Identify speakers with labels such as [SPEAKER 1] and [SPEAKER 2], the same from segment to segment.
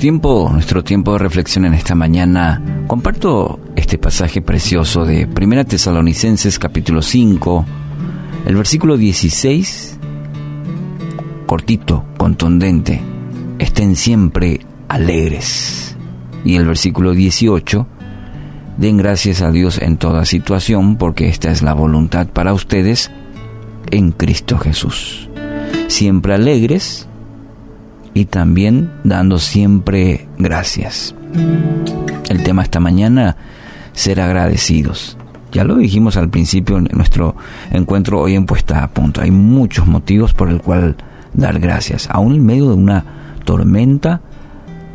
[SPEAKER 1] tiempo, nuestro tiempo de reflexión en esta mañana, comparto este pasaje precioso de 1 Tesalonicenses capítulo 5, el versículo 16, cortito, contundente, estén siempre alegres. Y el versículo 18, den gracias a Dios en toda situación, porque esta es la voluntad para ustedes en Cristo Jesús. Siempre alegres, y también dando siempre gracias. El tema esta mañana, ser agradecidos. Ya lo dijimos al principio en nuestro encuentro hoy en puesta a punto. Hay muchos motivos por el cual dar gracias. Aún en medio de una tormenta,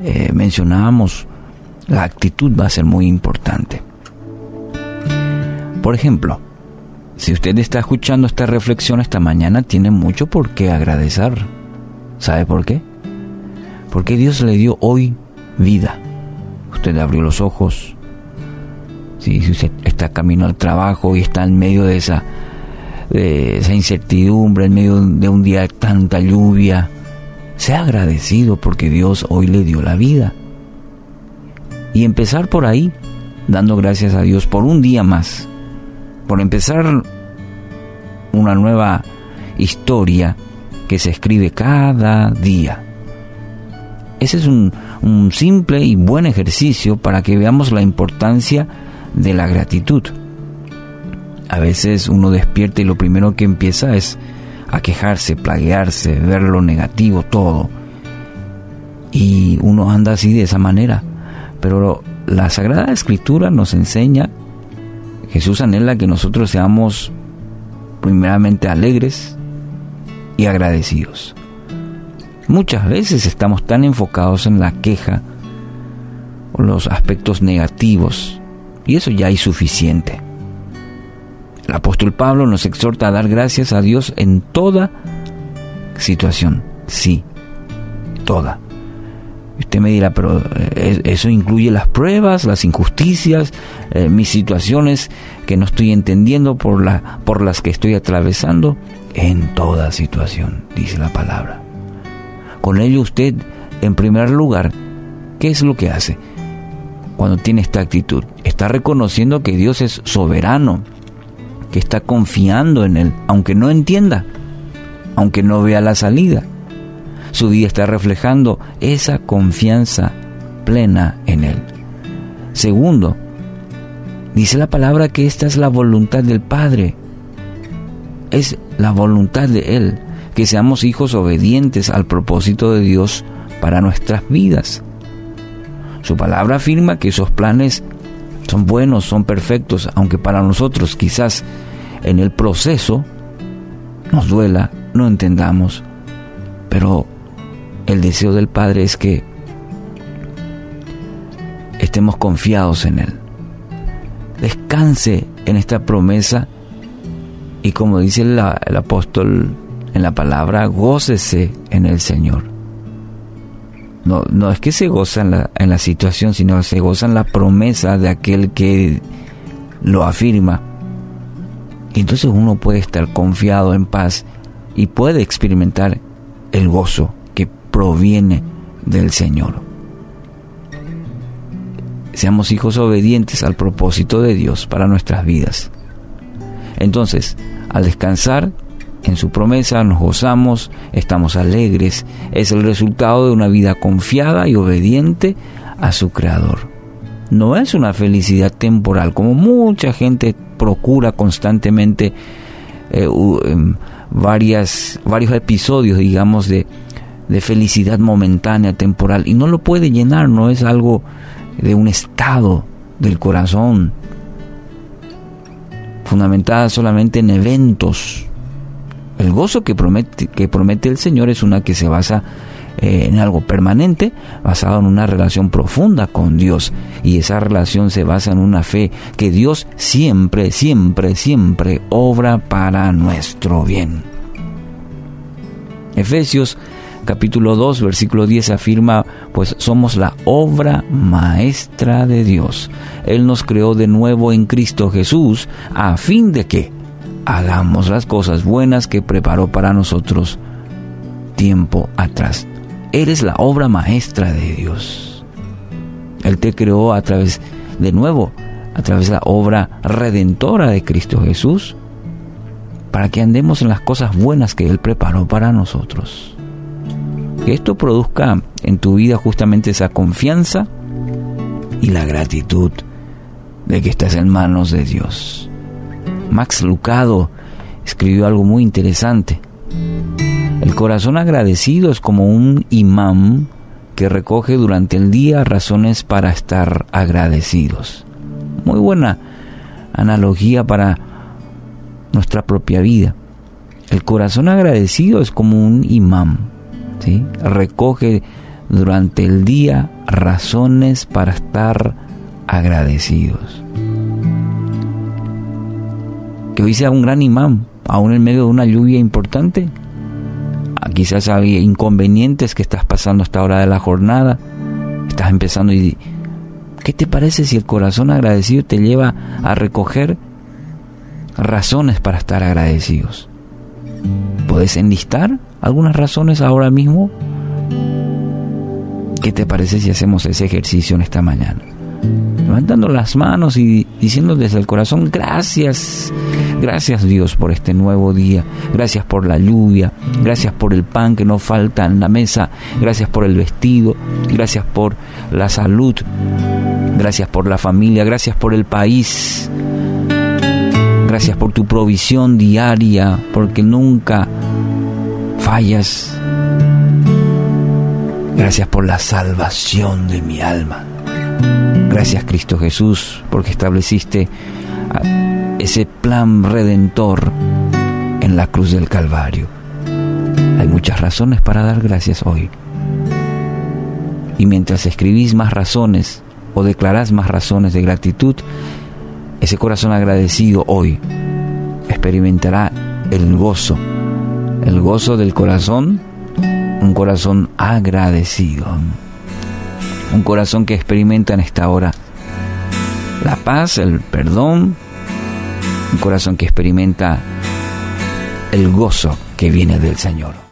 [SPEAKER 1] eh, mencionábamos, la actitud va a ser muy importante. Por ejemplo, si usted está escuchando esta reflexión esta mañana, tiene mucho por qué agradecer. ¿Sabe por qué? Porque Dios le dio hoy vida. Usted abrió los ojos. Si usted está camino al trabajo y está en medio de esa, de esa incertidumbre, en medio de un día de tanta lluvia, sea agradecido porque Dios hoy le dio la vida. Y empezar por ahí, dando gracias a Dios por un día más, por empezar una nueva historia que se escribe cada día. Ese es un, simple y buen ejercicio para que veamos la importancia de la gratitud. A veces uno despierta y lo primero que empieza es a quejarse, plaguearse, ver lo negativo, todo. Y uno anda así de esa manera. Pero la Sagrada Escritura nos enseña, Jesús anhela que nosotros seamos primeramente alegres y agradecidos. Muchas veces estamos tan enfocados en la queja o los aspectos negativos y eso ya es suficiente. El apóstol Pablo nos exhorta a dar gracias a Dios en toda situación, sí, toda. Usted me dirá, pero eh, eso incluye las pruebas, las injusticias, eh, mis situaciones que no estoy entendiendo por, la, por las que estoy atravesando. En toda situación, dice la palabra. Con ello usted, en primer lugar, ¿qué es lo que hace? Cuando tiene esta actitud, está reconociendo que Dios es soberano, que está confiando en Él, aunque no entienda, aunque no vea la salida. Su vida está reflejando esa confianza plena en Él. Segundo, dice la palabra que esta es la voluntad del Padre. Es la voluntad de Él que seamos hijos obedientes al propósito de Dios para nuestras vidas. Su palabra afirma que esos planes son buenos, son perfectos, aunque para nosotros quizás en el proceso nos duela, no entendamos, pero el deseo del Padre es que estemos confiados en Él. Descanse en esta promesa y como dice el, apóstol en la palabra, gócese en el Señor. No, no es que se goza en la, en la situación, sino se goza en la promesa de aquel que lo afirma. Y entonces uno puede estar confiado en paz y puede experimentar el gozo que proviene del Señor. Seamos hijos obedientes al propósito de Dios para nuestras vidas. Entonces, al descansar, en su promesa nos gozamos, estamos alegres, es el resultado de una vida confiada y obediente a su Creador. No es una felicidad temporal, como mucha gente procura constantemente eh, em, varias, varios episodios, digamos, de, de felicidad momentánea, temporal, y no lo puede llenar, no es algo de un estado del corazón, fundamentada solamente en eventos el gozo que promete, que promete el Señor es una que se basa eh, en algo permanente, basado en una relación profunda con Dios. Y esa relación se basa en una fe que Dios siempre, siempre, siempre obra para nuestro bien. Efesios capítulo 2, versículo 10 afirma, pues somos la obra maestra de Dios. Él nos creó de nuevo en Cristo Jesús a fin de que hagamos las cosas buenas que preparó para nosotros tiempo atrás. eres la obra maestra de Dios. Él te creó a través, de nuevo, a través de la obra redentora de Cristo Jesús, para que andemos en las cosas buenas que Él preparó para nosotros. Que esto produzca en tu vida justamente esa confianza y la gratitud de que estás en manos de Dios. Max Lucado escribió algo muy interesante. El corazón agradecido es como un imán que recoge durante el día razones para estar agradecidos. Muy buena analogía para nuestra propia vida. El corazón agradecido es como un imán, ¿sí? recoge durante el día razones para estar agradecidos. Que hoy sea un gran imán, aún en medio de una lluvia importante. Ah, quizás hay inconvenientes que estás pasando hasta hora de la jornada. Estás empezando y... ¿Qué te parece si el corazón agradecido te lleva a recoger razones para estar agradecidos? ¿Puedes enlistar algunas razones ahora mismo? ¿Qué te parece si hacemos ese ejercicio en esta mañana? Levantando las manos y diciendo desde el corazón, gracias, gracias Dios por este nuevo día, gracias por la lluvia, gracias por el pan que no falta en la mesa, gracias por el vestido, gracias por la salud, gracias por la familia, gracias por el país, gracias por tu provisión diaria, porque nunca fallas. Gracias por la salvación de mi alma. Gracias Cristo Jesús porque estableciste ese plan redentor en la cruz del Calvario. Hay muchas razones para dar gracias hoy. Y mientras escribís más razones o declarás más razones de gratitud, ese corazón agradecido hoy experimentará el gozo, el gozo del corazón un corazón agradecido, un corazón que experimenta en esta hora la paz, el perdón, un corazón que experimenta el gozo que viene del Señor.